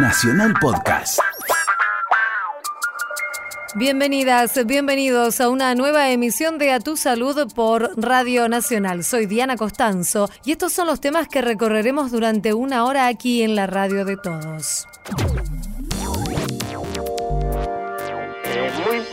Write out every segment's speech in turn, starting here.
Nacional Podcast. Bienvenidas, bienvenidos a una nueva emisión de A Tu Salud por Radio Nacional. Soy Diana Costanzo y estos son los temas que recorreremos durante una hora aquí en la radio de todos.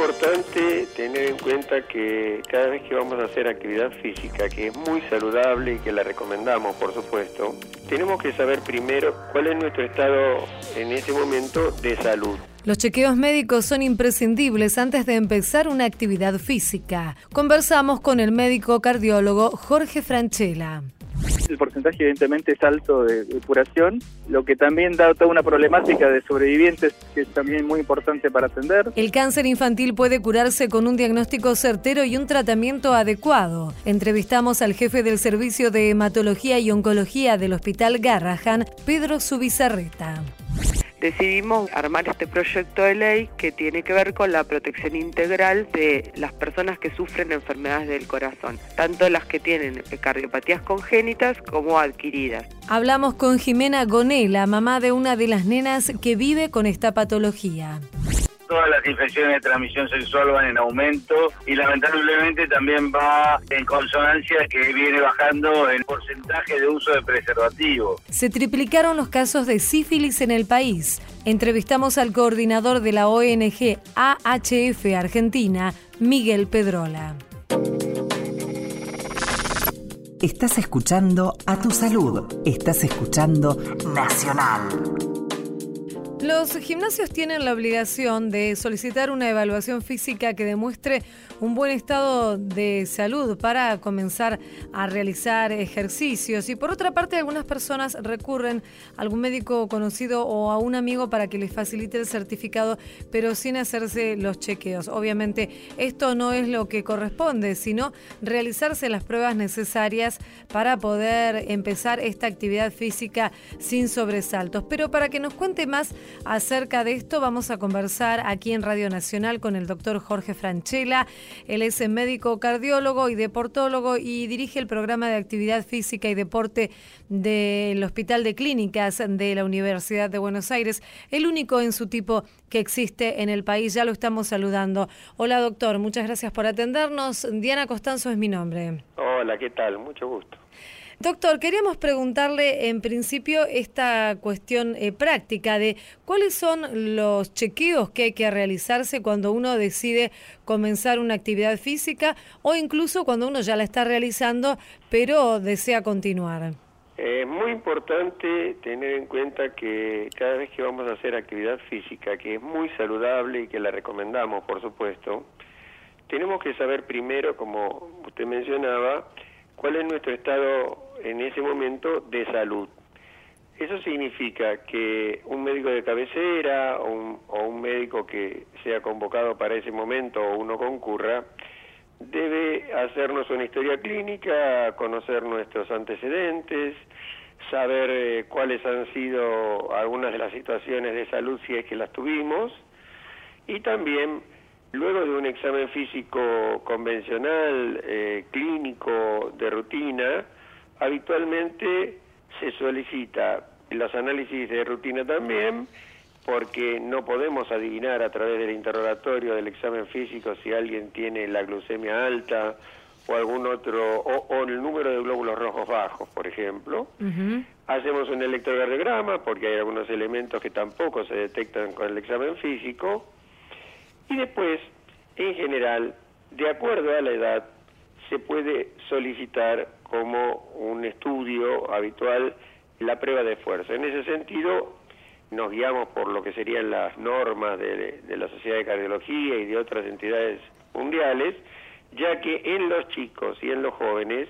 Importante tener en cuenta que cada vez que vamos a hacer actividad física, que es muy saludable y que la recomendamos, por supuesto, tenemos que saber primero cuál es nuestro estado en ese momento de salud. Los chequeos médicos son imprescindibles antes de empezar una actividad física. Conversamos con el médico cardiólogo Jorge Franchella. El porcentaje evidentemente es alto de, curación, lo que también da toda una problemática de sobrevivientes que es también muy importante para atender. El cáncer infantil puede curarse con un diagnóstico certero y un tratamiento adecuado. Entrevistamos al jefe del Servicio de Hematología y Oncología del Hospital Garrahan, Pedro Subizarreta decidimos armar este proyecto de ley que tiene que ver con la protección integral de las personas que sufren enfermedades del corazón, tanto las que tienen cardiopatías congénitas como adquiridas. Hablamos con Jimena Gonela, mamá de una de las nenas que vive con esta patología todas las infecciones de transmisión sexual van en aumento y lamentablemente también va en consonancia que viene bajando el porcentaje de uso de preservativo. Se triplicaron los casos de sífilis en el país. Entrevistamos al coordinador de la ONG AHF Argentina, Miguel Pedrola. Estás escuchando a tu salud. Estás escuchando Nacional. Los gimnasios tienen la obligación de solicitar una evaluación física que demuestre un buen estado de salud para comenzar a realizar ejercicios. Y por otra parte, algunas personas recurren a algún médico conocido o a un amigo para que les facilite el certificado, pero sin hacerse los chequeos. Obviamente, esto no es lo que corresponde, sino realizarse las pruebas necesarias para poder empezar esta actividad física sin sobresaltos. Pero para que nos cuente más acerca de esto, vamos a conversar aquí en Radio Nacional con el doctor Jorge Franchella. Él es médico cardiólogo y deportólogo y dirige el programa de actividad física y deporte del Hospital de Clínicas de la Universidad de Buenos Aires, el único en su tipo que existe en el país. Ya lo estamos saludando. Hola doctor, muchas gracias por atendernos. Diana Costanzo es mi nombre. Hola, ¿qué tal? Mucho gusto. Doctor, queríamos preguntarle en principio esta cuestión eh, práctica de cuáles son los chequeos que hay que realizarse cuando uno decide comenzar una actividad física o incluso cuando uno ya la está realizando pero desea continuar. Es muy importante tener en cuenta que cada vez que vamos a hacer actividad física, que es muy saludable y que la recomendamos, por supuesto, tenemos que saber primero, como usted mencionaba, cuál es nuestro estado en ese momento de salud. Eso significa que un médico de cabecera o un, o un, médico que sea convocado para ese momento o uno concurra, debe hacernos una historia clínica, conocer nuestros antecedentes, saber eh, cuáles han sido algunas de las situaciones de salud si es que las tuvimos y también luego de un examen físico convencional, eh, clínico, de rutina, habitualmente se solicita los análisis de rutina también, porque no podemos adivinar a través del interrogatorio del examen físico si alguien tiene la glucemia alta o algún otro, o, el número de glóbulos rojos bajos, por ejemplo. Hacemos un electrocardiograma porque hay algunos elementos que tampoco se detectan con el examen físico. Y después, en general, de acuerdo a la edad, se puede solicitar como un estudio habitual la prueba de fuerza. En ese sentido, nos guiamos por lo que serían las normas de, de, la Sociedad de Cardiología y de otras entidades mundiales, ya que en los chicos y en los jóvenes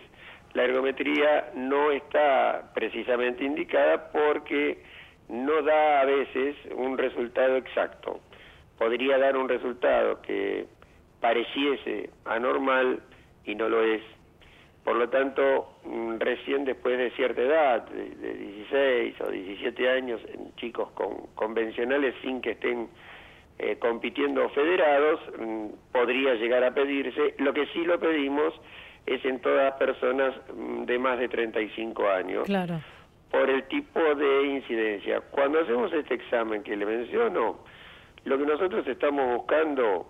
la ergometría no está precisamente indicada porque no da a veces un resultado exacto. Podría dar un resultado que pareciese anormal y no lo es por lo tanto, mm, recién después de cierta edad, de, 16 o 17 años, en chicos con, convencionales sin que estén eh, compitiendo federados, mm, podría llegar a pedirse. Lo que sí lo pedimos es en todas personas mm, de más de 35 años. Claro. por el tipo de incidencia. Cuando hacemos este examen que le menciono, lo que nosotros estamos buscando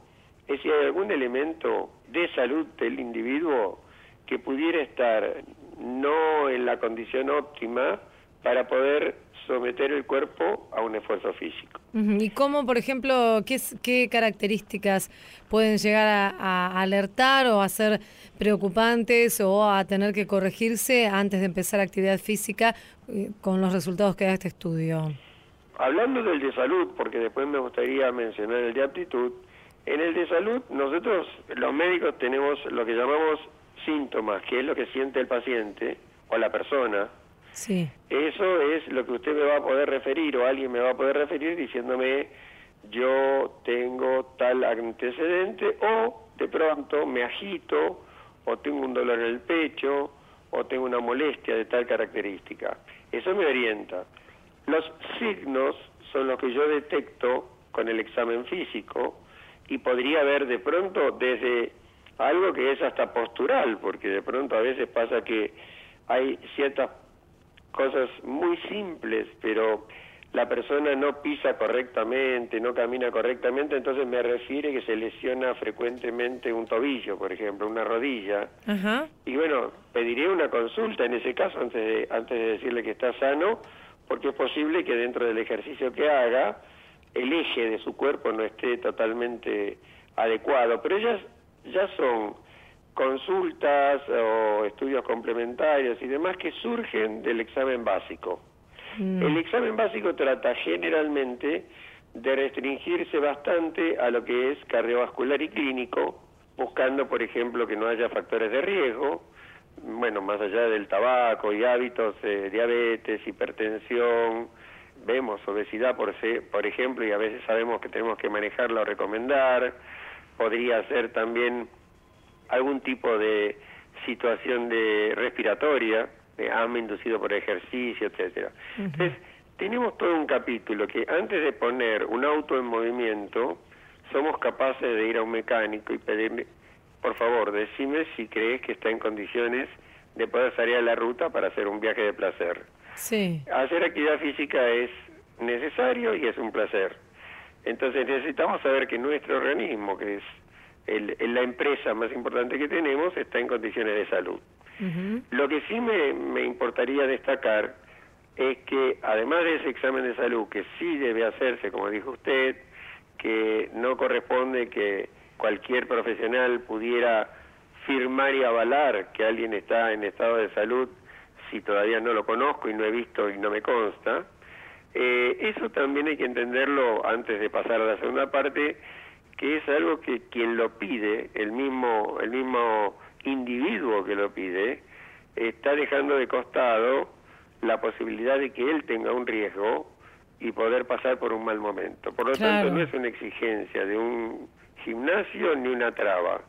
es si hay algún elemento de salud del individuo que pudiera estar no en la condición óptima para poder someter el cuerpo a un esfuerzo físico. ¿Y cómo, por ejemplo, qué, qué características pueden llegar a, alertar o a ser preocupantes o a tener que corregirse antes de empezar actividad física eh, con los resultados que da este estudio? Hablando del de salud, porque después me gustaría mencionar el de aptitud, en el de salud nosotros los médicos tenemos lo que llamamos síntomas, que es lo que siente el paciente o la persona, Sí. Eso es lo que usted me va a poder referir o alguien me va a poder referir diciéndome yo tengo tal antecedente o de pronto me agito o tengo un dolor en el pecho o tengo una molestia de tal característica. Eso me orienta. Los signos son los que yo detecto con el examen físico y podría ver de pronto desde algo que es hasta postural, porque de pronto a veces pasa que hay ciertas cosas muy simples, pero la persona no pisa correctamente, no camina correctamente, entonces me refiere que se lesiona frecuentemente un tobillo, por ejemplo, una rodilla. Y bueno, pediría una consulta en ese caso antes de, antes de decirle que está sano, porque es posible que dentro del ejercicio que haga, el eje de su cuerpo no esté totalmente adecuado. Pero ellas ya son consultas o estudios complementarios y demás que surgen del examen básico. Mm. El examen básico trata generalmente de restringirse bastante a lo que es cardiovascular y clínico, buscando, por ejemplo, que no haya factores de riesgo, bueno, más allá del tabaco y hábitos, de diabetes, hipertensión, vemos obesidad, por, por ejemplo, y a veces sabemos que tenemos que manejarla o recomendar, podría ser también algún tipo de situación de respiratoria, de hambre inducido por ejercicio, etcétera. Entonces, tenemos todo un capítulo que antes de poner un auto en movimiento, somos capaces de ir a un mecánico y pedirle, por favor, decime si crees que está en condiciones de poder salir a la ruta para hacer un viaje de placer. Sí. Hacer actividad física es necesario y es un placer. Entonces necesitamos saber que nuestro organismo, que es el, la empresa más importante que tenemos está en condiciones de salud. Lo que sí me, me importaría destacar es que además de ese examen de salud, que sí debe hacerse, como dijo usted, que no corresponde que cualquier profesional pudiera firmar y avalar que alguien está en estado de salud si todavía no lo conozco y no he visto y no me consta. Eh, eso también hay que entenderlo antes de pasar a la segunda parte, que es algo que quien lo pide, el mismo, el mismo individuo que lo pide, está dejando de costado la posibilidad de que él tenga un riesgo y poder pasar por un mal momento. Por lo tanto, no es una exigencia de un gimnasio ni una traba,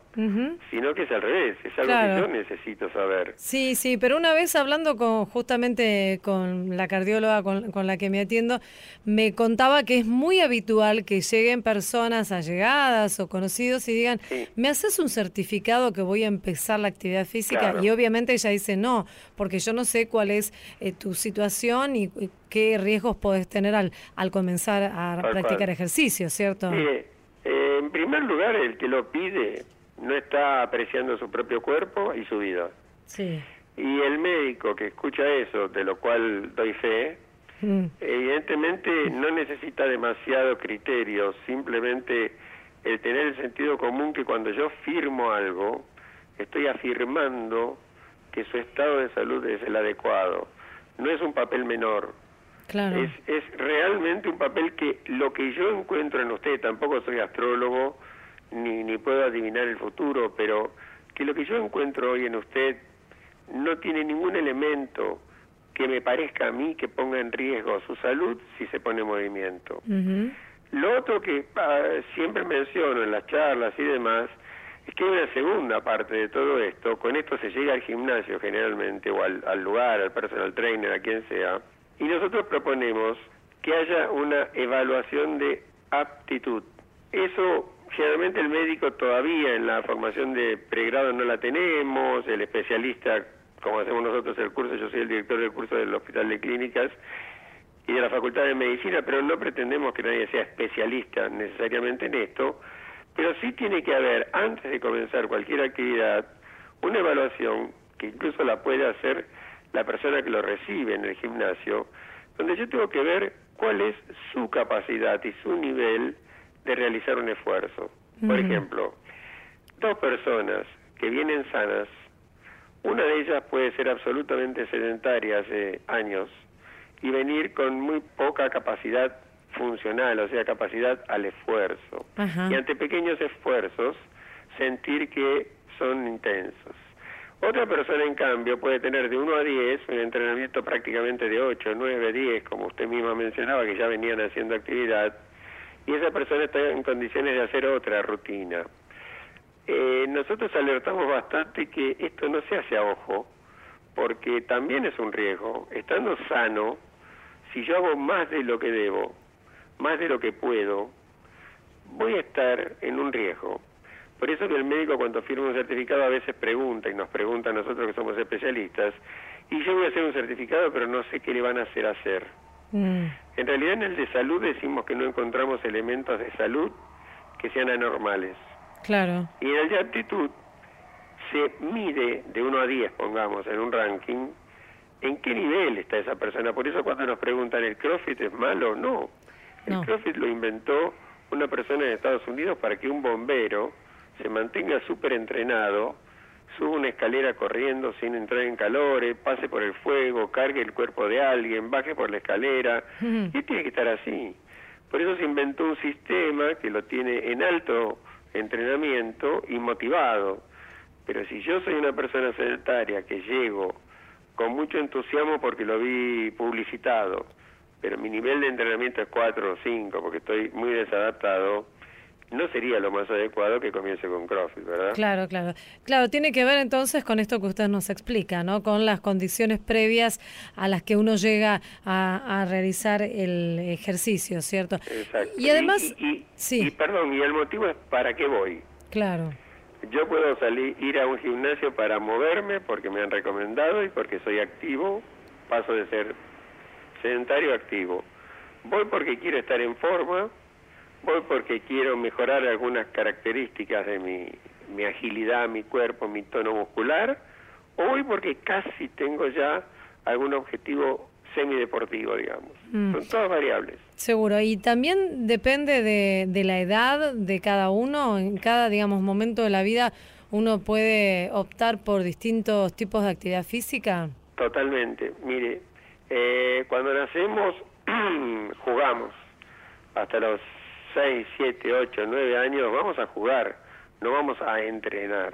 sino que es al revés, es algo que yo necesito saber. Sí, sí, pero una vez hablando con justamente con la cardióloga con, la que me atiendo, me contaba que es muy habitual que lleguen personas allegadas o conocidos y digan, ¿me haces un certificado que voy a empezar la actividad física? Y obviamente ella dice, no, porque yo no sé cuál es eh, tu situación y, qué riesgos puedes tener al, al comenzar a practicar ejercicio, ¿cierto? Eh, en primer lugar, el que lo pide no está apreciando su propio cuerpo y su vida. Sí. Y el médico que escucha eso, de lo cual doy fe, mm. evidentemente no necesita demasiado criterio, simplemente el tener el sentido común que cuando yo firmo algo, estoy afirmando que su estado de salud es el adecuado. No es un papel menor, es, es realmente un papel que lo que yo encuentro en usted, tampoco soy astrólogo ni, ni puedo adivinar el futuro, pero que lo que yo encuentro hoy en usted no tiene ningún elemento que me parezca a mí que ponga en riesgo su salud si se pone en movimiento. Lo otro que ah, siempre menciono en las charlas y demás es que hay una segunda parte de todo esto. Con esto se llega al gimnasio generalmente o al, al lugar, al personal trainer, a quien sea, y nosotros proponemos que haya una evaluación de aptitud. Eso generalmente el médico todavía en la formación de pregrado no la tenemos, el especialista como hacemos nosotros el curso, yo soy el director del curso del Hospital de Clínicas y de la Facultad de Medicina, pero no pretendemos que nadie sea especialista necesariamente en esto, pero sí tiene que haber, antes de comenzar cualquier actividad, una evaluación que incluso la puede hacer la persona que lo recibe en el gimnasio, donde yo tengo que ver cuál es su capacidad y su nivel de realizar un esfuerzo. Por ejemplo, dos personas que vienen sanas, una de ellas puede ser absolutamente sedentaria hace años y venir con muy poca capacidad funcional, o sea, capacidad al esfuerzo. Y ante pequeños esfuerzos, sentir que son intensos. Otra persona, en cambio, puede tener de 1 a 10 un entrenamiento prácticamente de 8, 9, 10, como usted misma mencionaba, que ya venían haciendo actividad, y esa persona está en condiciones de hacer otra rutina. Eh, nosotros alertamos bastante que esto no se hace a ojo, porque también es un riesgo. Estando sano, si yo hago más de lo que debo, más de lo que puedo, voy a estar en un riesgo. Por eso que el médico cuando firma un certificado a veces pregunta y nos pregunta a nosotros que somos especialistas, y yo voy a hacer un certificado pero no sé qué le van a hacer hacer. Mm. En realidad en el de salud decimos que no encontramos elementos de salud que sean anormales. Claro. Y en el de aptitud se mide de 1 a 10, pongamos, en un ranking, en qué nivel está esa persona. Por eso cuando nos preguntan, ¿el CrossFit es malo? No. El CrossFit lo inventó una persona en Estados Unidos para que un bombero se mantenga súper entrenado, suba una escalera corriendo sin entrar en calores, pase por el fuego, cargue el cuerpo de alguien, baje por la escalera, y tiene que estar así. Por eso se inventó un sistema que lo tiene en alto entrenamiento y motivado. Pero si yo soy una persona sedentaria que llego con mucho entusiasmo porque lo vi publicitado, pero mi nivel de entrenamiento es 4 o 5 porque estoy muy desadaptado, no sería lo más adecuado que comience con CrossFit, ¿verdad? Claro, claro. Claro, tiene que ver entonces con esto que usted nos explica, ¿no? Con las condiciones previas a las que uno llega a, realizar el ejercicio, ¿cierto? Exacto. Y además, y, sí. perdón, y el motivo es para qué voy. Claro. Yo puedo salir, ir a un gimnasio para moverme porque me han recomendado y porque soy activo, paso de ser sedentario activo. Voy porque quiero estar en forma, Voy porque quiero mejorar algunas características de mi, mi agilidad, mi cuerpo, mi tono muscular, o voy porque casi tengo ya algún objetivo semideportivo, digamos. Mm. Son todas variables. Seguro, y también depende de, de la edad de cada uno, en cada, digamos, momento de la vida uno puede optar por distintos tipos de actividad física. Totalmente, mire, eh, cuando nacemos jugamos hasta los 6, 7, 8, 9 años vamos a jugar, no vamos a entrenar.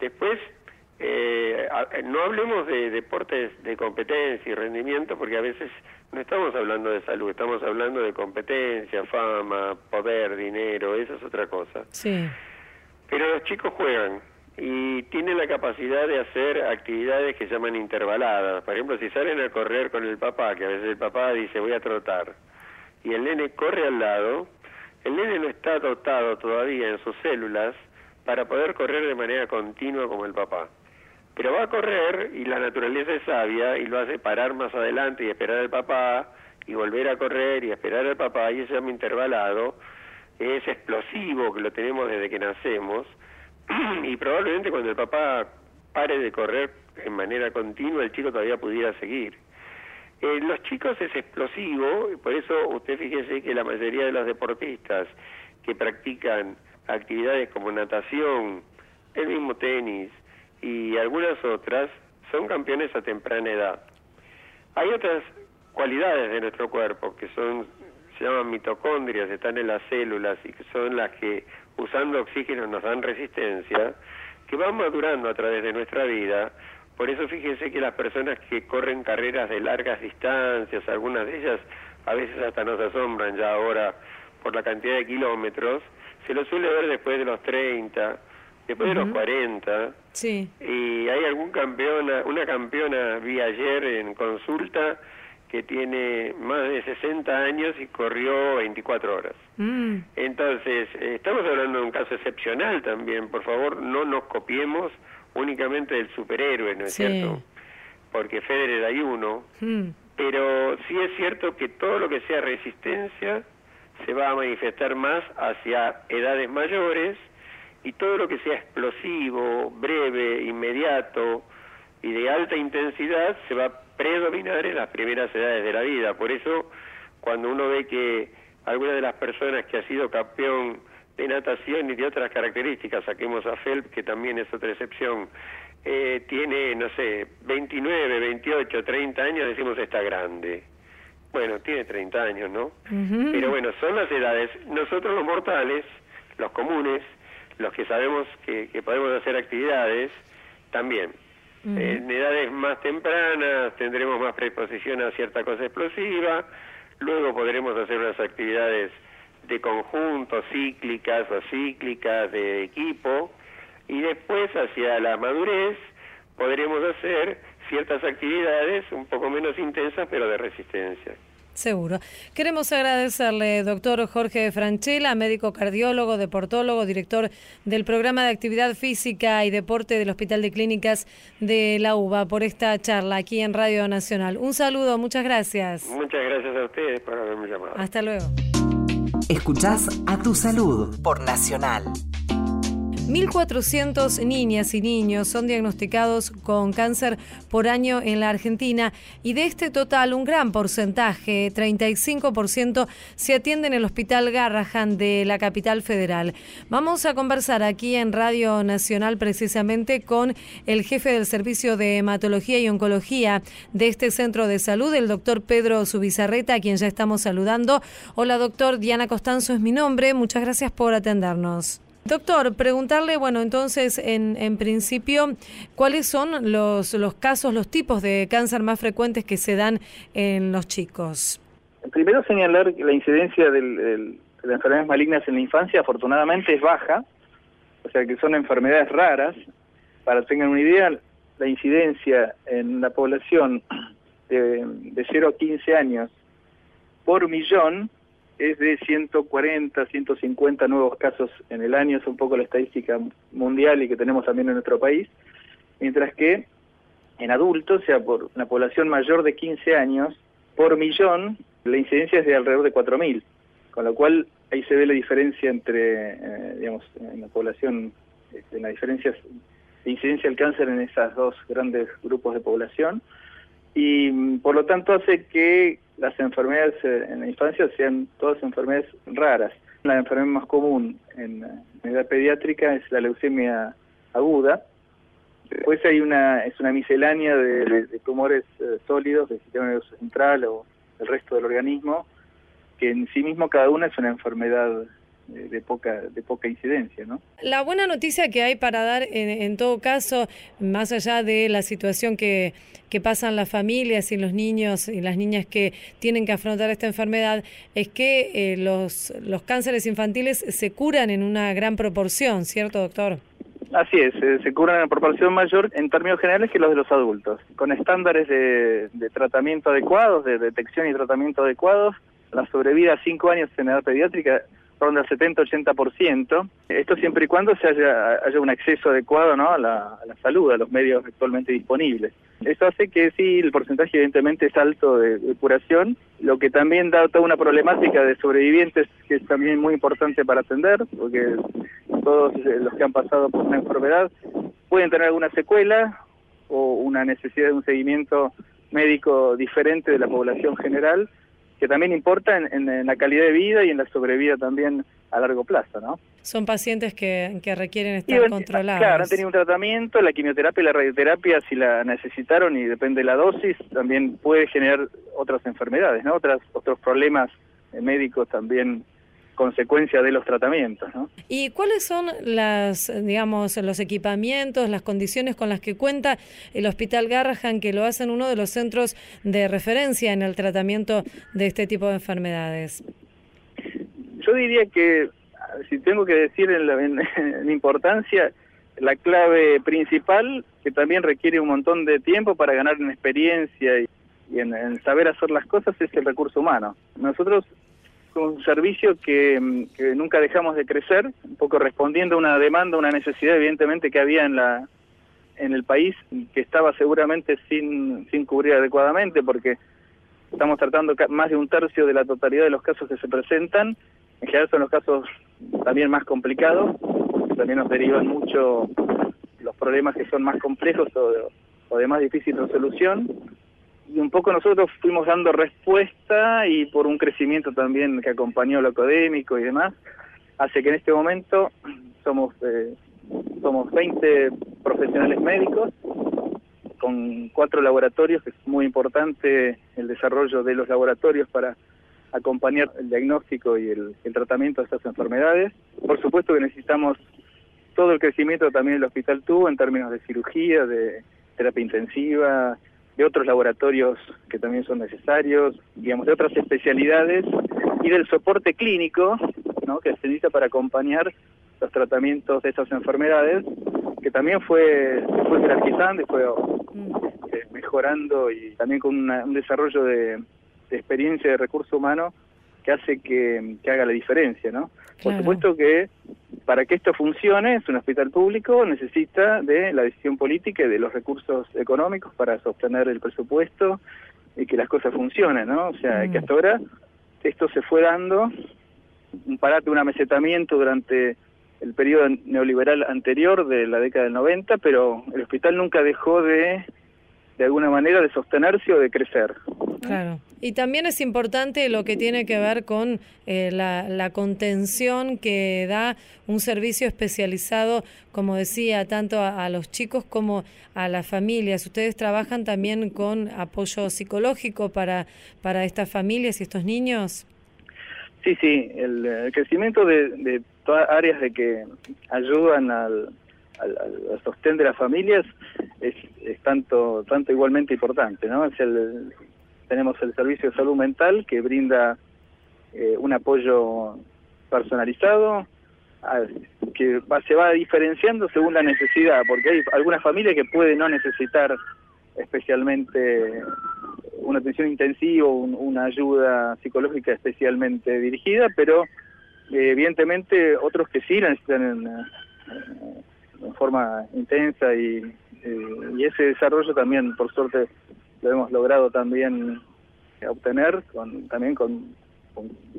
Después, eh, no hablemos de deportes de competencia y rendimiento porque a veces no estamos hablando de salud, estamos hablando de competencia, fama, poder, dinero, eso es otra cosa. Sí. Pero los chicos juegan y tienen la capacidad de hacer actividades que llaman intervaladas. Por ejemplo, si salen a correr con el papá, que a veces el papá dice voy a trotar, y el nene corre al lado, el nene no está dotado todavía en sus células para poder correr de manera continua como el papá. Pero va a correr y la naturaleza es sabia y lo hace parar más adelante y esperar al papá y volver a correr y esperar al papá y ese llama intervalado es explosivo que lo tenemos desde que nacemos y probablemente cuando el papá pare de correr en manera continua el chico todavía pudiera seguir. Eh, los chicos es explosivo, por eso usted fíjese que la mayoría de los deportistas que practican actividades como natación, el mismo tenis y algunas otras, son campeones a temprana edad. Hay otras cualidades de nuestro cuerpo que son se llaman mitocondrias, están en las células y que son las que usando oxígeno nos dan resistencia, que van madurando a través de nuestra vida por eso fíjense que las personas que corren carreras de largas distancias, algunas de ellas a veces hasta nos asombran ya ahora por la cantidad de kilómetros, se lo suele ver después de los 30, después de los 40. Sí. Y hay algún campeona, una campeona vi ayer en consulta que tiene más de 60 años y corrió 24 horas. Mm. Entonces, estamos hablando de un caso excepcional también. Por favor, no nos copiemos únicamente del superhéroe, ¿no es cierto? Porque Federer hay uno, Mm. pero sí es cierto que todo lo que sea resistencia se va a manifestar más hacia edades mayores y todo lo que sea explosivo, breve, inmediato y de alta intensidad se va a predominar en las primeras edades de la vida. Por eso, cuando uno ve que alguna de las personas que ha sido campeón de natación y de otras características, saquemos a Phelps, que también es otra excepción, eh, tiene, no sé, 29, 28, 30 años, decimos está grande. Bueno, tiene 30 años, ¿no? Pero bueno, son las edades. Nosotros los mortales, los comunes, los que sabemos que, que podemos hacer actividades, también. En edades más tempranas tendremos más predisposición a cierta cosa explosiva, luego podremos hacer unas actividades de conjunto, cíclicas o cíclicas de equipo, y después hacia la madurez podremos hacer ciertas actividades un poco menos intensas pero de resistencia. Seguro. Queremos agradecerle, doctor Jorge Franchella, médico cardiólogo, deportólogo, director del programa de actividad física y deporte del Hospital de Clínicas de la UBA, por esta charla aquí en Radio Nacional. Un saludo, muchas gracias. Muchas gracias a ustedes por haberme llamado. Hasta luego. Escuchás a tu salud por Nacional. 1.400 niñas y niños son diagnosticados con cáncer por año en la Argentina y de este total un gran porcentaje, 35%, se atiende en el Hospital Garrahan de la capital federal. Vamos a conversar aquí en Radio Nacional precisamente con el jefe del Servicio de Hematología y Oncología de este centro de salud, el doctor Pedro Subizarreta, a quien ya estamos saludando. Hola doctor, Diana Costanzo es mi nombre, muchas gracias por atendernos. Doctor, preguntarle, bueno, entonces, en, en principio, ¿cuáles son los, los casos, los tipos de cáncer más frecuentes que se dan en los chicos? Primero señalar que la incidencia del, del- de las enfermedades malignas en la infancia afortunadamente es baja, o sea que son enfermedades raras. Para que tengan una idea, la incidencia en la población de, de 0 a 15 años por millón es de 140, 150 nuevos casos en el año, es un poco la estadística mundial y que tenemos también en nuestro país, mientras que en adultos, o sea, por una población mayor de 15 años, por millón, la incidencia es de alrededor de 4.000, con lo cual ahí se ve la diferencia entre, eh, digamos, en la población, este, en la diferencia de incidencia del cáncer en esos dos grandes grupos de población, y mm, por lo tanto hace que las enfermedades eh, en la infancia sean todas enfermedades raras. La enfermedad más común en, eh, en edad pediátrica es la leucemia aguda, Después hay una, es una miscelánea de, de- tumores eh, sólidos del sistema nervioso central o el resto del organismo, que en sí mismo cada una es una enfermedad de poca, de poca incidencia, ¿no? La buena noticia que hay para dar en, en todo caso, más allá de la situación que, que pasan las familias y los niños y las niñas que tienen que afrontar esta enfermedad, es que eh, los, los cánceres infantiles se curan en una gran proporción, ¿cierto, doctor? Así es, eh, se curan en proporción mayor en términos generales que los de los adultos, con estándares de, de tratamiento adecuados, de detección y tratamiento adecuados. La sobrevida a 5 años en edad pediátrica ronda el 70-80%. Esto siempre y cuando se haya, haya un acceso adecuado ¿no? a, la, salud, a los medios actualmente disponibles. Eso hace que sí, el porcentaje evidentemente es alto de, de curación, lo que también da toda una problemática de sobrevivientes que es también muy importante para atender, porque todos los que han pasado por una enfermedad pueden tener alguna secuela o una necesidad de un seguimiento médico diferente de la población general, que también importa en, en- en la calidad de vida y en la sobrevida también a largo plazo, ¿no? Son pacientes que, que requieren estar bueno, controlados. Claro, han tenido un tratamiento, la quimioterapia y la radioterapia, si la necesitaron y depende de la dosis, también puede generar otras enfermedades, ¿no? Otras, otros problemas eh, médicos también consecuencia de los tratamientos, ¿no? ¿Y cuáles son las, digamos, los equipamientos, las condiciones con las que cuenta el Hospital Garrahan, que lo hacen uno de los centros de referencia en el tratamiento de este tipo de enfermedades? Yo diría que, si tengo que decir en, la, en- en importancia, la clave principal, que también requiere un montón de tiempo para ganar en experiencia y, y en, en saber hacer las cosas, es el recurso humano. Nosotros un servicio que, mm, que nunca dejamos de crecer, un poco respondiendo a una demanda, una necesidad evidentemente que había en la en el país que estaba seguramente sin, sin cubrir adecuadamente porque estamos tratando más de un tercio de la totalidad de los casos que se presentan. En general son los casos también más complicados, también nos derivan mucho los problemas que son más complejos o de, o de más difícil resolución. Y un poco nosotros fuimos dando respuesta y por un crecimiento también que acompañó lo académico y demás, hace que en este momento somos eh, somos 20 profesionales médicos con cuatro laboratorios, que es muy importante el desarrollo de los laboratorios para acompañar el diagnóstico y el, tratamiento de estas enfermedades. Por supuesto que necesitamos todo el crecimiento también el hospital tuvo en términos de cirugía, de terapia intensiva, de otros laboratorios que también son necesarios, digamos, de otras especialidades y del soporte clínico ¿no? que se necesita para acompañar los tratamientos de estas enfermedades, que también fue, fue jerarquizando y fue mm. eh, mejorando y también con un desarrollo de, experiencia de recurso humano que hace que, haga la diferencia, ¿no? Por supuesto que para que esto funcione, es un hospital público, necesita de la decisión política y de los recursos económicos para sostener el presupuesto y que las cosas funcionen, ¿no? O sea, que mm. hasta ahora esto se fue dando un parate, un amesetamiento durante el periodo neoliberal anterior de la década del 90, pero el hospital nunca dejó de, de alguna manera, de sostenerse o de crecer. Claro. Y también es importante lo que tiene que ver con eh, la, la, contención que da un servicio especializado, como decía, tanto a, los chicos como a las familias. Ustedes trabajan también con apoyo psicológico para, para estas familias y estos niños. Sí, sí, el, crecimiento de, todas áreas de que ayudan al, al, sostén de las familias es, tanto tanto igualmente importante, ¿no? Es el, tenemos el servicio de salud mental que brinda eh, un apoyo personalizado que se va diferenciando según la necesidad, porque hay algunas familias que pueden no necesitar especialmente una atención intensiva, una ayuda psicológica especialmente dirigida, pero eh, evidentemente otros que sí necesitan en forma intensa y, eh, y, ese desarrollo también, por suerte, lo hemos logrado también obtener, con, también con,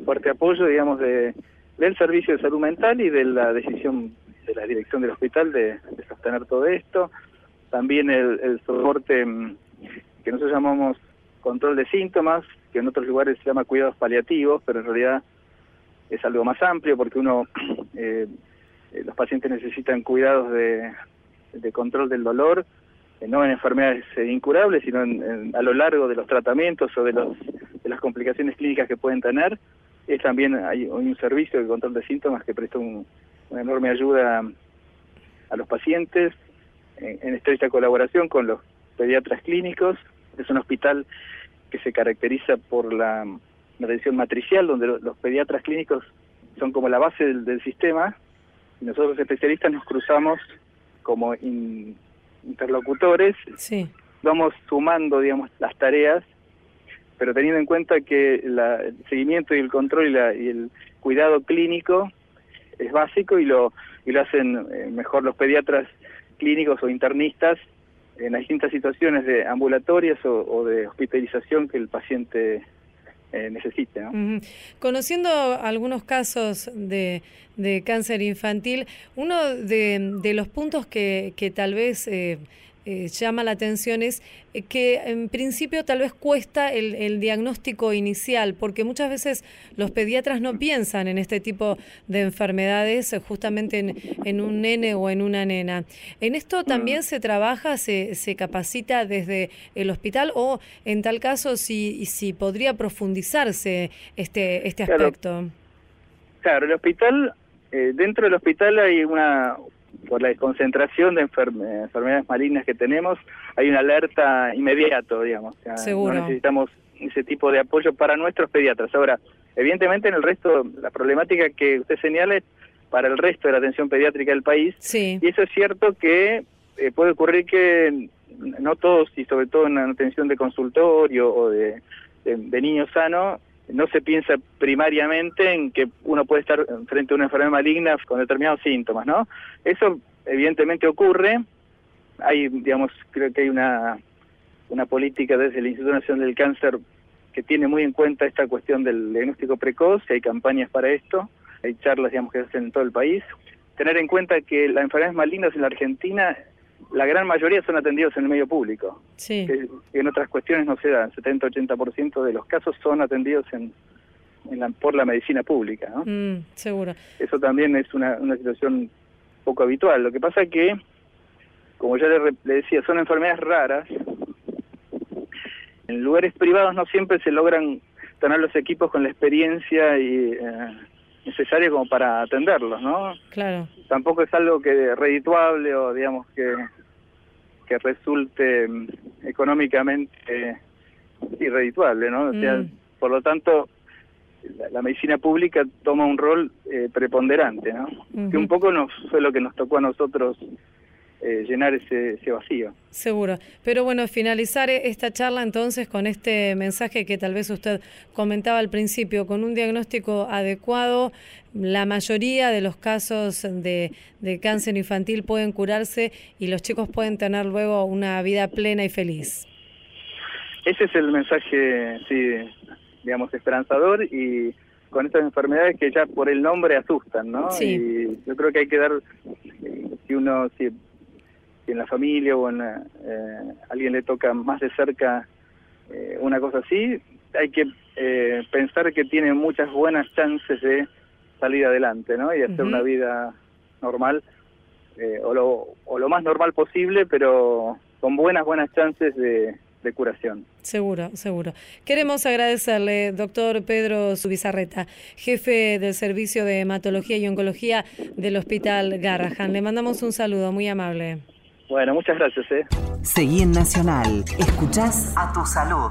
fuerte apoyo, digamos, de, del Servicio de Salud Mental y de la decisión de la dirección del hospital de, de sostener todo esto. También el, el soporte mm, que nosotros llamamos control de síntomas, que en otros lugares se llama cuidados paliativos, pero en realidad es algo más amplio porque uno, eh, eh, los pacientes necesitan cuidados de, control del dolor, eh, no en enfermedades incurables, sino a lo largo de los tratamientos o de, los, de las complicaciones clínicas que pueden tener. Es también hay, un servicio de control de síntomas que presta una enorme ayuda a los pacientes en estrecha colaboración con los pediatras clínicos es un hospital que se caracteriza por la, atención matricial, donde los pediatras clínicos son como la base del, sistema, y nosotros especialistas nos cruzamos como interlocutores, sí. vamos sumando, digamos, las tareas, pero teniendo en cuenta que el seguimiento y el control y, el cuidado clínico es básico y lo, y lo hacen eh, mejor los pediatras clínicos o internistas en las distintas situaciones de ambulatorias o, de hospitalización que el paciente eh, necesite. Conociendo algunos casos de, de, cáncer infantil, uno de, de los puntos que, que tal vez eh, eh, llama la atención es eh, que en principio tal vez cuesta el, diagnóstico inicial, porque muchas veces los pediatras no piensan en este tipo de enfermedades eh, justamente en, un nene o en una nena. ¿En esto también se trabaja, se, se capacita desde el hospital o en tal caso si, si podría profundizarse este, este aspecto? Claro, el hospital, dentro del hospital hay una por la concentración de enfermedades malignas que tenemos, hay una alerta inmediato, digamos. No necesitamos ese tipo de apoyo para nuestros pediatras. Ahora, evidentemente en el resto, la problemática que usted señala es para el resto de la atención pediátrica del país. Sí. Y eso es cierto que eh, puede ocurrir que no todos, y sobre todo en la atención de consultorio o de, de, de niño sano, no se piensa primariamente en que uno puede estar frente a una enfermedad maligna con determinados síntomas, ¿no? Eso evidentemente ocurre, hay, digamos, creo que hay una, una política desde el Instituto Nacional del Cáncer que tiene muy en cuenta esta cuestión del diagnóstico precoz, hay campañas para esto, hay charlas, digamos, que se hacen en todo el país. Tener en cuenta que las enfermedades malignas en la Argentina, la gran mayoría son atendidos en el medio público. Sí. Que en otras cuestiones no se dan, 70-80% de los casos son atendidos en, en la, por la medicina pública, ¿no? Mm, seguro. Eso también es una, una situación poco habitual. Lo que pasa que, como ya le, le decía, son enfermedades raras. En lugares privados no siempre se logran tener los equipos con la experiencia y eh, necesaria como para atenderlos, ¿no? Claro. Tampoco es algo que redituable o digamos que que resulte mm, económicamente irredituable, ¿no? O sea, Mm. por lo tanto, la, la medicina pública toma un rol eh, preponderante, ¿no? Que un poco nos fue lo que nos tocó a nosotros eh, llenar ese, ese vacío. Seguro. Pero bueno, finalizar e- esta charla entonces con este mensaje que tal vez usted comentaba al principio, con un diagnóstico adecuado, la mayoría de los casos de, de cáncer infantil pueden curarse y los chicos pueden tener luego una vida plena y feliz. Ese es el mensaje, sí, digamos, esperanzador y con estas enfermedades que ya por el nombre asustan, ¿no? Sí. Y yo creo que hay que dar, eh, si uno, si, si en la familia o en eh, alguien le toca más de cerca eh, una cosa así, hay que eh, pensar que tiene muchas buenas chances de salir adelante, ¿no? Y hacer una vida normal, eh, o, lo, o lo más normal posible, pero con buenas, buenas chances de, de curación. Seguro, seguro. Queremos agradecerle, doctor Pedro Subizarreta, jefe del Servicio de Hematología y Oncología del Hospital Garrahan. Le mandamos un saludo muy amable. Bueno, muchas gracias. ¿eh? Seguí en Nacional. Escuchás a tu salud.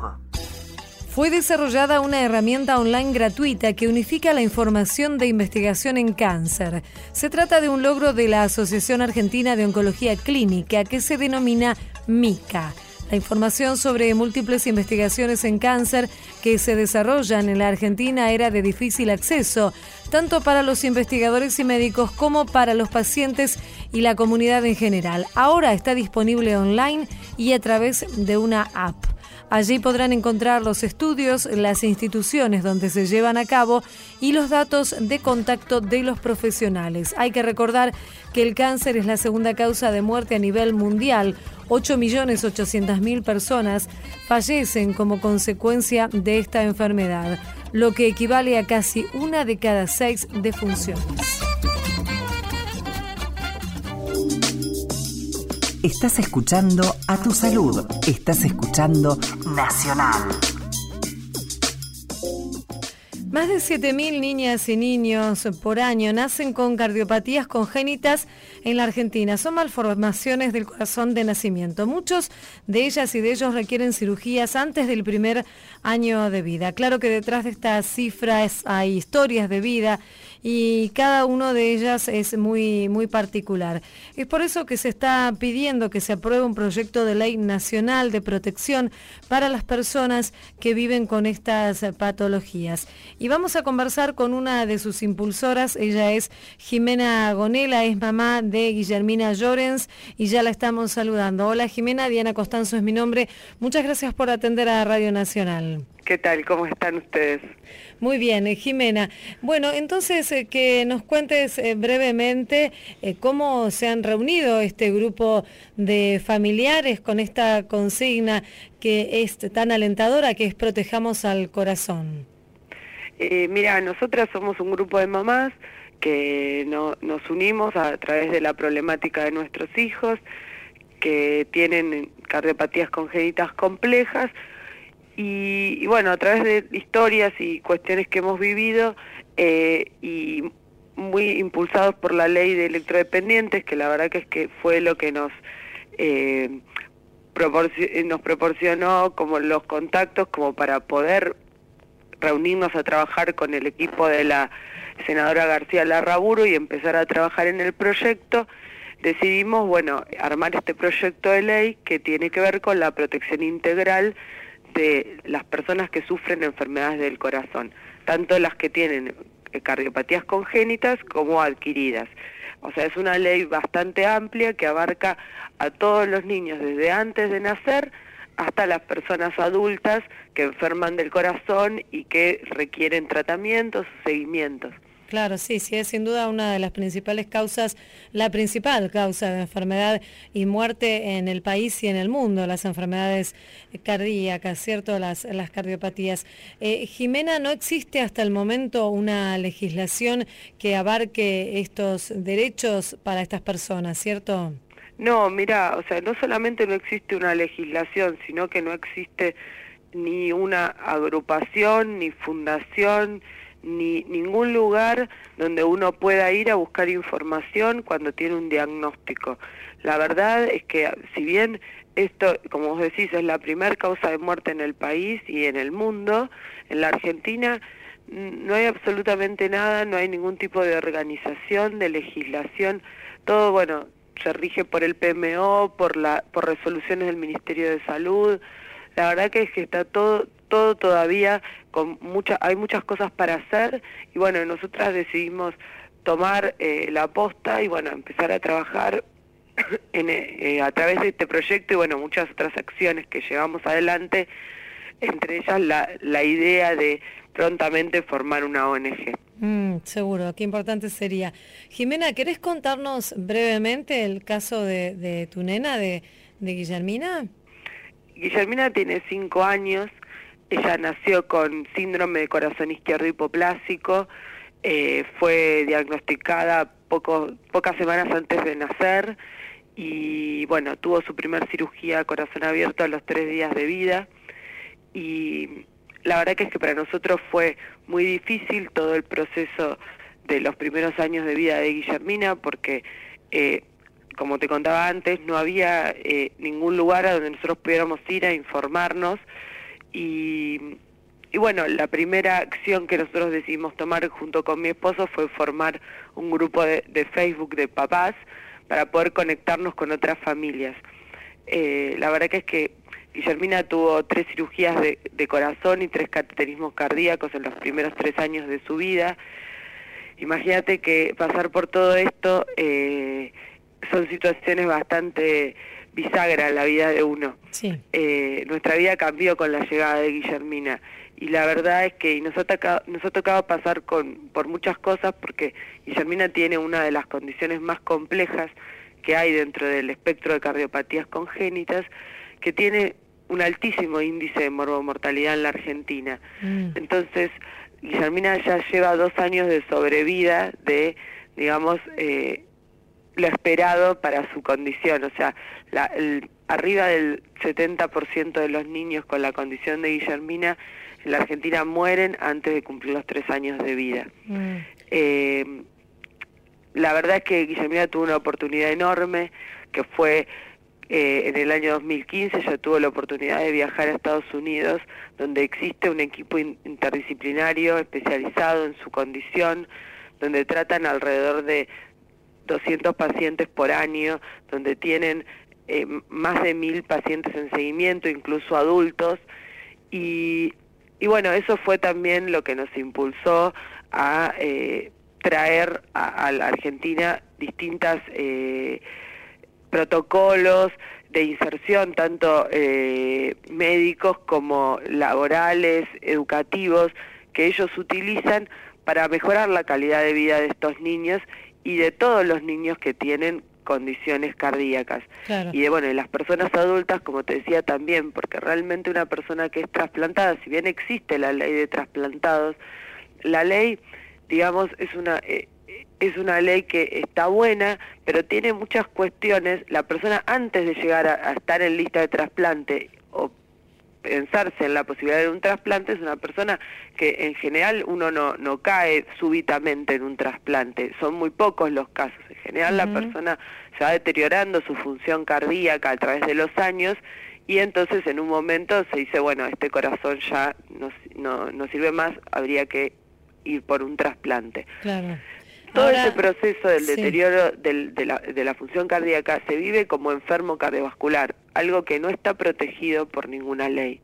Fue desarrollada una herramienta online gratuita que unifica la información de investigación en cáncer. Se trata de un logro de la Asociación Argentina de Oncología Clínica que se denomina MICA. La información sobre múltiples investigaciones en cáncer que se desarrollan en la Argentina era de difícil acceso, tanto para los investigadores y médicos como para los pacientes y la comunidad en general. Ahora está disponible online y a través de una app. Allí podrán encontrar los estudios, las instituciones donde se llevan a cabo y los datos de contacto de los profesionales. Hay que recordar que el cáncer es la segunda causa de muerte a nivel mundial. 8.800.000 personas fallecen como consecuencia de esta enfermedad, lo que equivale a casi una de cada seis defunciones. Estás escuchando a tu salud. Estás escuchando Nacional. Más de 7.000 niñas y niños por año nacen con cardiopatías congénitas en la Argentina. Son malformaciones del corazón de nacimiento. Muchos de ellas y de ellos requieren cirugías antes del primer año de vida. Claro que detrás de estas cifras hay historias de vida y cada una de ellas es muy, muy particular. Es por eso que se está pidiendo que se apruebe un proyecto de ley nacional de protección para las personas que viven con estas patologías. Y vamos a conversar con una de sus impulsoras, ella es Jimena Gonela, es mamá de Guillermina Llorens y ya la estamos saludando. Hola Jimena, Diana Costanzo es mi nombre. Muchas gracias por atender a Radio Nacional. ¿Qué tal? ¿Cómo están ustedes? Muy bien, eh, Jimena. Bueno, entonces eh, que nos cuentes eh, brevemente cómo se han reunido este grupo de familiares con esta consigna que es tan alentadora, que es protejamos al corazón. Mira, nosotras somos un grupo de mamás que no- nos unimos a través de la problemática de nuestros hijos que tienen cardiopatías congénitas complejas y, bueno, a través de historias y cuestiones que hemos vivido eh, y muy impulsados por la ley de electrodependientes, que la verdad que es que fue lo que nos eh, eh, nos proporcionó como los contactos como para poder reunirnos a trabajar con el equipo de la senadora García Larraburo y empezar a trabajar en el proyecto, decidimos, bueno, armar este proyecto de ley que tiene que ver con la protección integral de las personas que sufren enfermedades del corazón, tanto las que tienen eh, cardiopatías congénitas como adquiridas. O sea, es una ley bastante amplia que abarca a todos los niños desde antes de nacer hasta las personas adultas que enferman del corazón y que requieren tratamientos seguimientos. Claro, sí, sí, es sin duda una de las principales causas, la principal causa de enfermedad y muerte en el país y en el mundo, las enfermedades cardíacas, ¿cierto? Las, las cardiopatías. Eh, Jimena, ¿no existe hasta el momento una legislación que abarque estos derechos para estas personas, ¿cierto? No, mira, o sea, no solamente no existe una legislación, sino que no existe ni una agrupación, ni fundación, ni ningún lugar donde uno pueda ir a buscar información cuando tiene un diagnóstico. La verdad es que si bien esto, como vos decís, es la primera causa de muerte en el país y en el mundo, en la Argentina no hay absolutamente nada, no hay ningún tipo de organización, de legislación, todo bueno, se rige por el PMO, por la por resoluciones del Ministerio de Salud. La verdad que es que está todo todo todavía con mucha, hay muchas cosas para hacer y bueno, nosotras decidimos tomar eh, la aposta y bueno, empezar a trabajar en, eh, a través de este proyecto y bueno, muchas otras acciones que llevamos adelante, entre ellas la, la idea de prontamente formar una ONG. Mm, seguro, qué importante sería. Jimena, ¿querés contarnos brevemente el caso de, de tu nena, de, de Guillermina? Guillermina tiene cinco años, ella nació con síndrome de corazón izquierdo hipoplásico, eh, fue diagnosticada poco, pocas semanas antes de nacer y bueno, tuvo su primer cirugía corazón abierto a los tres días de vida. Y la verdad que es que para nosotros fue muy difícil todo el proceso de los primeros años de vida de Guillermina porque eh, como te contaba antes, no había eh, ningún lugar a donde nosotros pudiéramos ir a informarnos y, bueno, la primera acción que nosotros decidimos tomar junto con mi esposo fue formar un grupo de, Facebook de papás para poder conectarnos con otras familias. Eh, la verdad que es que Guillermina tuvo tres cirugías de, corazón y tres cateterismos cardíacos en los primeros tres años de su vida. Imagínate que pasar por todo esto eh, son situaciones bastante bisagra la vida de uno. Eh, nuestra vida cambió con la llegada de Guillermina y la verdad es que nos ha, tocado, nos ha tocado pasar con, por muchas cosas porque Guillermina tiene una de las condiciones más complejas que hay dentro del espectro de cardiopatías congénitas, que tiene un altísimo índice de morbomortalidad en la Argentina. Mm. Entonces, Guillermina ya lleva dos años de sobrevida de, digamos, eh, lo esperado para su condición, o sea, la, arriba del 70% de los niños con la condición de Guillermina en la Argentina mueren antes de cumplir los tres años de vida. Mm. Eh, la verdad es que Guillermina tuvo una oportunidad enorme, que fue eh, en el año 2015, ya tuvo la oportunidad de viajar a Estados Unidos, donde existe un equipo interdisciplinario especializado en su condición, donde tratan alrededor de 200 pacientes por año, donde tienen eh, más de mil pacientes en seguimiento, incluso adultos, y, y, bueno, eso fue también lo que nos impulsó a eh, traer a, Argentina distintas eh, protocolos de inserción, tanto médicos como laborales, educativos, que ellos utilizan para mejorar la calidad de vida de estos niños y de todos los niños que tienen condiciones cardíacas. Y de bueno, de las personas adultas, como te decía también, porque realmente una persona que es trasplantada, si bien existe la ley de trasplantados, la ley, digamos, es una eh, es una ley que está buena, pero tiene muchas cuestiones. La persona antes de llegar a estar en lista de trasplante o pensarse en la posibilidad de un trasplante es una persona que en general uno no, no cae súbitamente en un trasplante, son muy pocos los casos, en general la persona se va deteriorando su función cardíaca a través de los años y entonces en un momento se dice, bueno, este corazón ya no, no, no sirve más, habría que ir por un trasplante. Claro. Todo ese proceso del deterioro del, de, la, de la función cardíaca se vive como enfermo cardiovascular, algo que no está protegido por ninguna ley.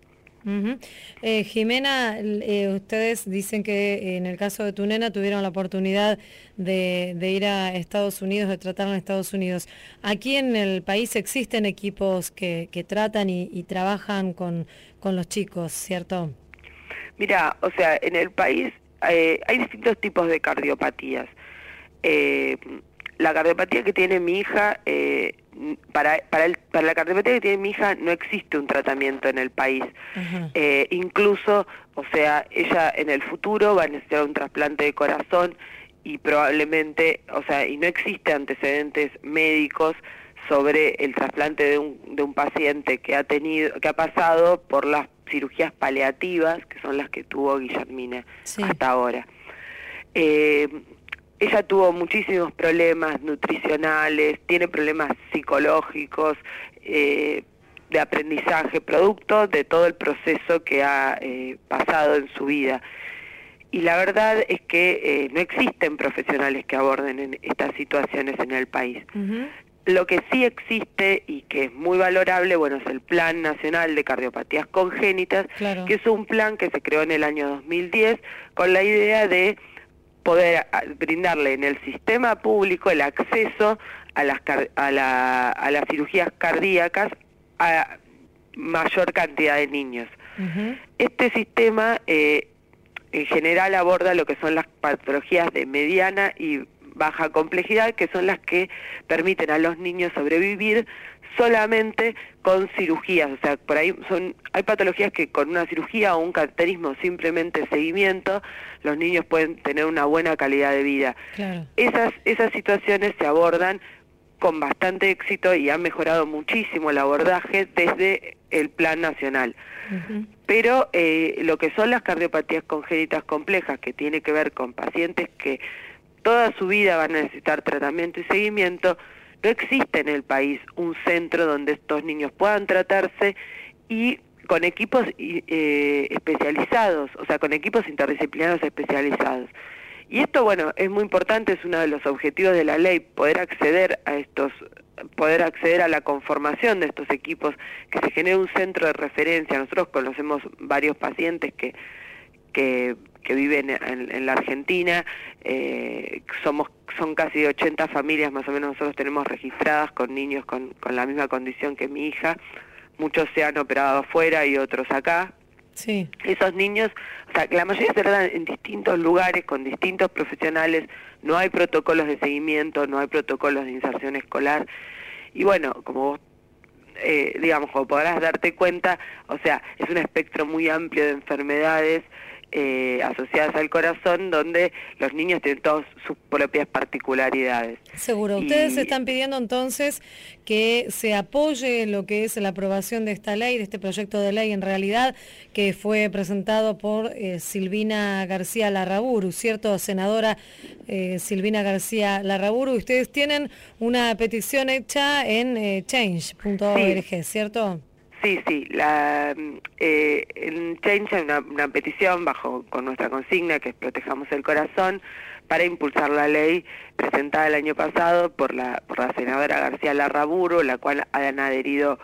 Eh, Jimena, eh, ustedes dicen que en el caso de tu nena tuvieron la oportunidad de, ir a Estados Unidos, de tratarla en Estados Unidos. Aquí en el país existen equipos que, tratan y, trabajan con, con, los chicos, ¿cierto? Mira, o sea, en el país eh, hay distintos tipos de cardiopatías. La cardiopatía que tiene mi hija para, para, para la cardiopatía que tiene mi hija no existe un tratamiento en el país. Eh, incluso, o sea, ella en el futuro va a necesitar un trasplante de corazón y probablemente, o sea, y no existe antecedentes médicos sobre el trasplante de un, de un paciente que ha tenido, que ha pasado por las cirugías paliativas, que son las que tuvo Guillermina hasta ahora. Eh, ella tuvo muchísimos problemas nutricionales, tiene problemas psicológicos, eh, de aprendizaje, producto de todo el proceso que ha eh, pasado en su vida. Y la verdad es que eh, no existen profesionales que aborden estas situaciones en el país. Lo que sí existe y que es muy valorable, bueno, es el Plan Nacional de Cardiopatías Congénitas, que es un plan que se creó en el año 2010 con la idea de poder brindarle en el sistema público el acceso a las, a, la, a las cirugías cardíacas a mayor cantidad de niños. Este sistema eh, en general aborda lo que son las patologías de mediana y baja complejidad, que son las que permiten a los niños sobrevivir solamente con cirugías, o sea, por ahí son hay patologías que con una cirugía o un cateterismo simplemente seguimiento, los niños pueden tener una buena calidad de vida. Esas esas situaciones se abordan con bastante éxito y han mejorado muchísimo el abordaje desde el plan nacional. Pero eh, lo que son las cardiopatías congénitas complejas, que tiene que ver con pacientes que toda su vida van a necesitar tratamiento y seguimiento, no existe en el país un centro donde estos niños puedan tratarse y con equipos eh, especializados, o sea, con equipos interdisciplinarios especializados. Y esto, bueno, es muy importante, es uno de los objetivos de la ley, poder acceder a estos, poder acceder a la conformación de estos equipos, que se genere un centro de referencia. Nosotros conocemos varios pacientes que, que que viven en, la Argentina. Eh, somos Son casi 80 familias más o menos nosotros tenemos registradas con niños con, con la misma condición que mi hija. Muchos se han operado afuera y otros acá. Sí. Esos niños, o sea, la mayoría se tratan en distintos lugares, con distintos profesionales, no hay protocolos de seguimiento, no hay protocolos de inserción escolar. Y bueno, como vos eh, digamos, como podrás darte cuenta, o sea, es un espectro muy amplio de enfermedades eh, asociadas al corazón, donde los niños tienen todas sus propias particularidades. Seguro. Ustedes están pidiendo entonces que se apoye lo que es la aprobación de esta ley, de este proyecto de ley en realidad, que fue presentado por eh, Silvina García Larraburu, ¿cierto? Senadora eh, Silvina García Larraburu. Ustedes tienen una petición hecha en change.org, ¿cierto? Sí, sí, la, eh, en Change hay una, petición bajo con nuestra consigna que es Protejamos el Corazón para impulsar la ley presentada el año pasado por la, por la senadora García Larraburo, la cual han adherido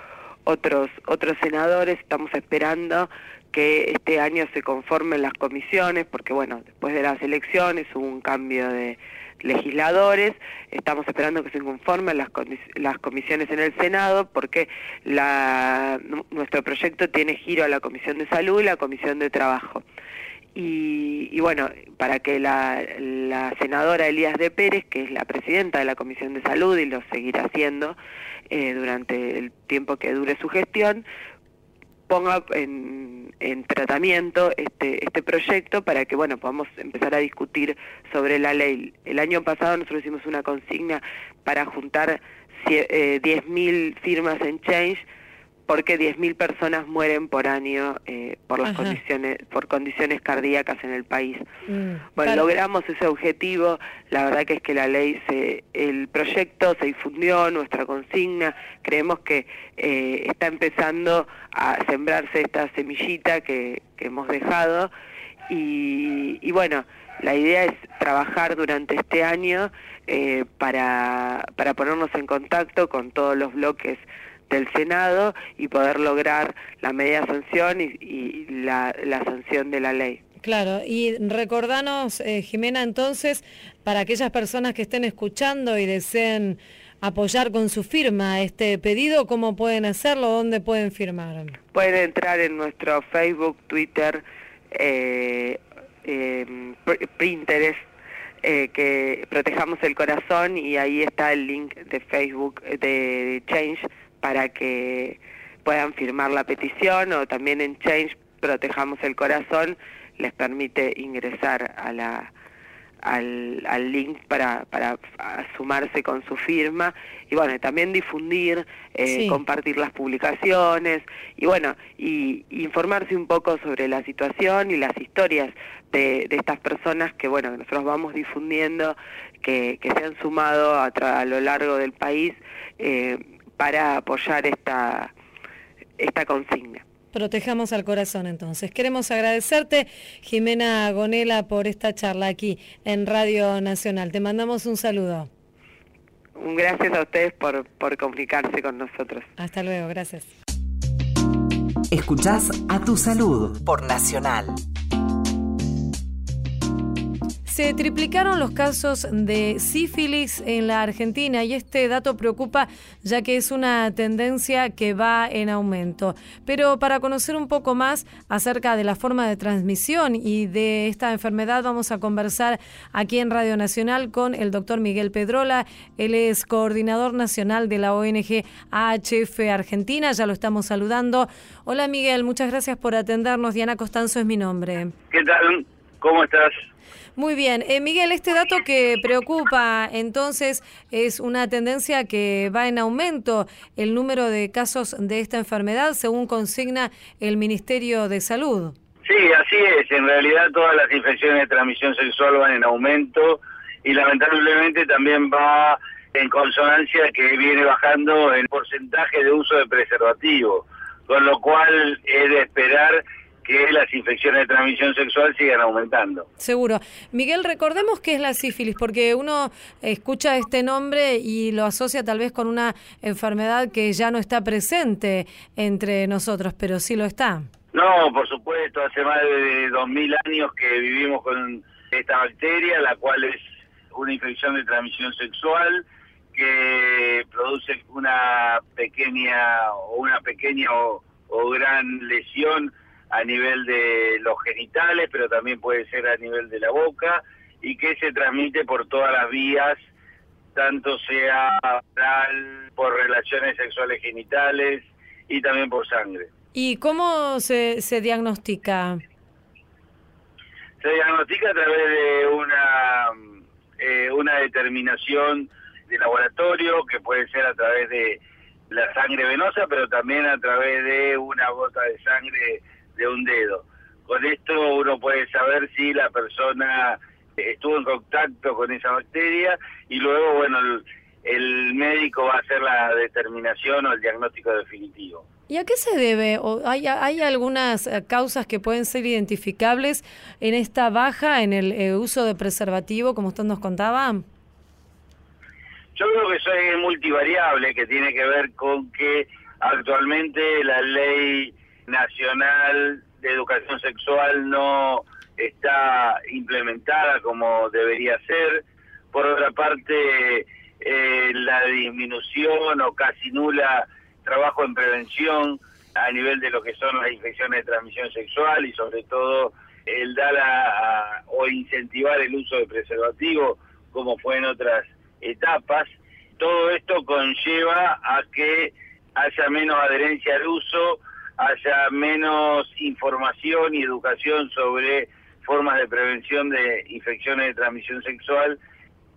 otros, otros senadores. Estamos esperando que este año se conformen las comisiones, porque bueno, después de las elecciones hubo un cambio de legisladores, estamos esperando que se conformen las, las comisiones en el Senado, porque la, nuestro proyecto tiene giro a la Comisión de Salud y la Comisión de Trabajo. Y, bueno, para que la, la, senadora Elías de Pérez, que es la presidenta de la Comisión de Salud y lo seguirá haciendo eh, durante el tiempo que dure su gestión, ponga en, tratamiento este, este proyecto para que bueno podamos empezar a discutir sobre la ley. El año pasado nosotros hicimos una consigna para juntar eh, 10.000 firmas en Change porque 10.000 personas mueren por año eh, por las condiciones por condiciones cardíacas en el país. Mm, bueno, logramos ese objetivo. La verdad que es que la ley se el proyecto se difundió, nuestra consigna, creemos que eh, está empezando a sembrarse esta semillita que, hemos dejado y, y, bueno, la idea es trabajar durante este año eh, para, para ponernos en contacto con todos los bloques del Senado y poder lograr la media sanción y, la, sanción de la ley. Claro, y recordanos, eh, Jimena, entonces, para aquellas personas que estén escuchando y deseen apoyar con su firma este pedido, ¿cómo pueden hacerlo? ¿Dónde pueden firmar? Pueden entrar en nuestro Facebook, Twitter, eh, eh, Pinterest, eh, que protejamos el corazón y ahí está el link de Facebook de Change para que puedan firmar la petición o también en Change protejamos el corazón les permite ingresar a la al, al link para, para sumarse con su firma y bueno, también difundir, eh, compartir las publicaciones y bueno, y, informarse un poco sobre la situación y las historias de, de estas personas que bueno, nosotros vamos difundiendo, que, que se han sumado a, a lo largo del país eh, para apoyar esta, esta consigna. Protejamos al corazón entonces. Queremos agradecerte, Jimena Gonela, por esta charla aquí en Radio Nacional. Te mandamos un saludo. Gracias a ustedes por, por comunicarse con nosotros. Hasta luego, gracias. Escuchás a tu salud por Nacional. Se triplicaron los casos de sífilis en la Argentina y este dato preocupa ya que es una tendencia que va en aumento. Pero para conocer un poco más acerca de la forma de transmisión y de esta enfermedad vamos a conversar aquí en Radio Nacional con el doctor Miguel Pedrola. Él es coordinador nacional de la ONG AHF Argentina. Ya lo estamos saludando. Hola Miguel, muchas gracias por atendernos. Diana Costanzo es mi nombre. ¿Qué tal? ¿Cómo estás? Muy bien. Eh, Miguel, este dato que preocupa entonces es una tendencia que va en aumento el número de casos de esta enfermedad, según consigna el Ministerio de Salud. Sí, así es. En realidad todas las infecciones de transmisión sexual van en aumento y lamentablemente también va en consonancia que viene bajando el porcentaje de uso de preservativo, con lo cual es de esperar que las infecciones de transmisión sexual sigan aumentando. Seguro. Miguel, recordemos qué es la sífilis, porque uno escucha este nombre y lo asocia tal vez con una enfermedad que ya no está presente entre nosotros, pero sí lo está. No, por supuesto, hace más de 2.000 años que vivimos con esta bacteria, la cual es una infección de transmisión sexual que produce una pequeña o una pequeña o gran lesión a nivel de los genitales, pero también puede ser a nivel de la boca y que se transmite por todas las vías, tanto sea por relaciones sexuales genitales y también por sangre. ¿Y cómo se, se diagnostica? Se diagnostica a través de una, eh, una determinación de laboratorio que puede ser a través de la sangre venosa, pero también a través de una gota de sangre de un dedo. Con esto uno puede saber si la persona estuvo en contacto con esa bacteria y luego, bueno, el, médico va a hacer la determinación o el diagnóstico definitivo. ¿Y a qué se debe? ¿O hay, ¿Hay algunas eh, causas que pueden ser identificables en esta baja en el eh, uso de preservativo, como usted nos contaba? Yo creo que eso es multivariable, que tiene que ver con que actualmente la ley nacional de educación sexual no está implementada como debería ser. Por otra parte, eh, la disminución o casi nula trabajo en prevención a nivel de lo que son las infecciones de transmisión sexual y sobre todo el dar a, o incentivar el uso de preservativo como fue en otras etapas. Todo esto conlleva a que haya menos adherencia al uso, haya menos información y educación sobre formas de prevención de infecciones de transmisión sexual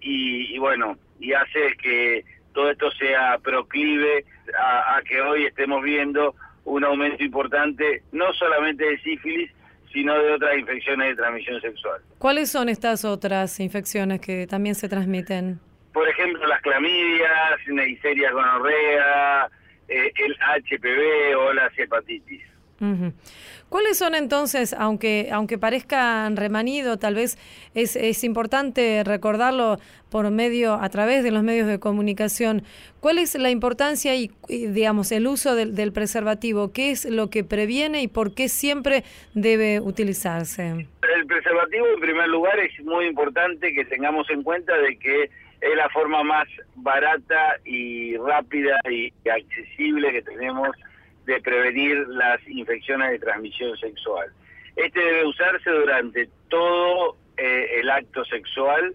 y, bueno, y hace que todo esto sea proclive a, que hoy estemos viendo un aumento importante, no solamente de sífilis, sino de otras infecciones de transmisión sexual. ¿Cuáles son estas otras infecciones que también se transmiten? Por ejemplo, las clamidias, Neisseria gonorrea, eh, el HPV o las hepatitis. ¿Cuáles son entonces, aunque, aunque parezcan remanido, tal vez es, es importante recordarlo por medio, a través de los medios de comunicación, cuál es la importancia y, digamos, el uso del, del, preservativo? ¿Qué es lo que previene y por qué siempre debe utilizarse? El preservativo, en primer lugar, es muy importante que tengamos en cuenta de que es la forma más barata y rápida y accesible que tenemos de prevenir las infecciones de transmisión sexual. Este debe usarse durante todo eh, el acto sexual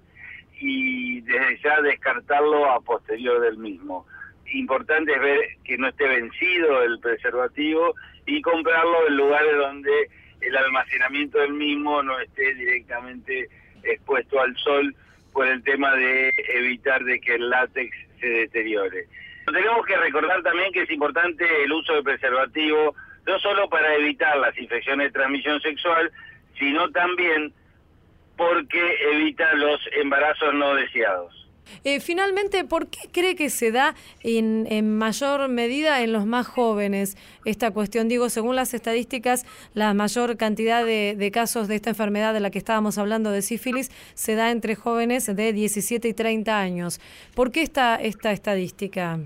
y desde ya descartarlo a posterior del mismo. Importante es ver que no esté vencido el preservativo y comprarlo en lugares donde el almacenamiento del mismo no esté directamente expuesto al sol por el tema de evitar de que el látex se deteriore. Tenemos que recordar también que es importante el uso de preservativo, no solo para evitar las infecciones de transmisión sexual, sino también porque evita los embarazos no deseados. Eh, finalmente, ¿por qué cree que se da en, en, mayor medida en los más jóvenes esta cuestión? Digo, según las estadísticas, la mayor cantidad de, casos de esta enfermedad de la que estábamos hablando de sífilis se da entre jóvenes de 17 y 30 años. ¿Por qué esta, esta estadística?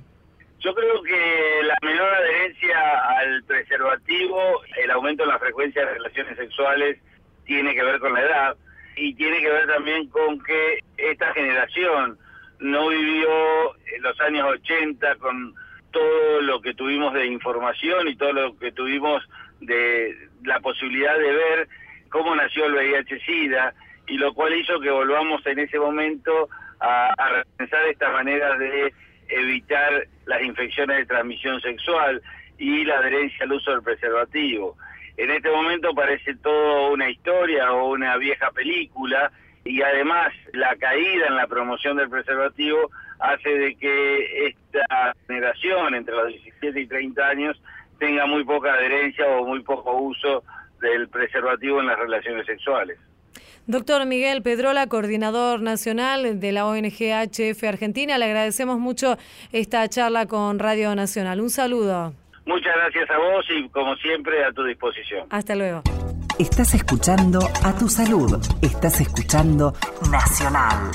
Yo creo que la menor adherencia al preservativo, el aumento en la frecuencia de relaciones sexuales tiene que ver con la edad y tiene que ver también con que esta generación no vivió en los años 80 con todo lo que tuvimos de información y todo lo que tuvimos de la posibilidad de ver cómo nació el VIH-Sida y lo cual hizo que volvamos en ese momento a, a repensar estas maneras de evitar las infecciones de transmisión sexual y la adherencia al uso del preservativo. En este momento parece todo una historia o una vieja película y además la caída en la promoción del preservativo hace de que esta generación entre los 17 y 30 años tenga muy poca adherencia o muy poco uso del preservativo en las relaciones sexuales. Doctor Miguel Pedrola, coordinador nacional de la ONG HF Argentina, le agradecemos mucho esta charla con Radio Nacional. Un saludo. Muchas gracias a vos y como siempre a tu disposición. Hasta luego. Estás escuchando a tu salud. Estás escuchando Nacional.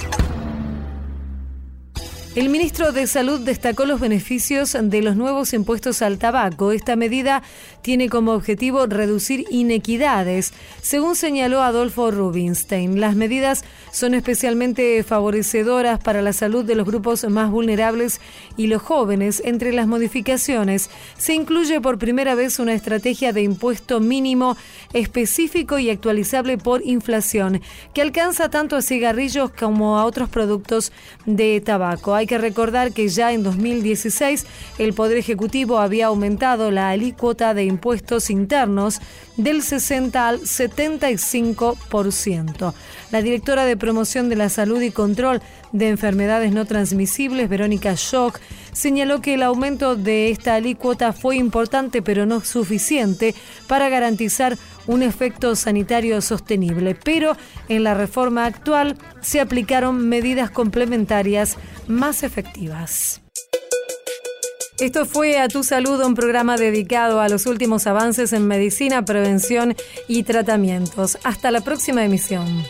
El ministro de Salud destacó los beneficios de los nuevos impuestos al tabaco. Esta medida tiene como objetivo reducir inequidades. Según señaló Adolfo Rubinstein, las medidas son especialmente favorecedoras para la salud de los grupos más vulnerables y los jóvenes. Entre las modificaciones se incluye por primera vez una estrategia de impuesto mínimo específico y actualizable por inflación, que alcanza tanto a cigarrillos como a otros productos de tabaco. Hay que recordar que ya en 2016 el Poder Ejecutivo había aumentado la alícuota de impuestos internos del 60 al 75%. La directora de Promoción de la Salud y Control de Enfermedades No Transmisibles, Verónica Schock, señaló que el aumento de esta alícuota fue importante pero no suficiente para garantizar un efecto sanitario sostenible, pero en la reforma actual se aplicaron medidas complementarias más efectivas. Esto fue A Tu Salud, un programa dedicado a los últimos avances en medicina, prevención y tratamientos. Hasta la próxima emisión.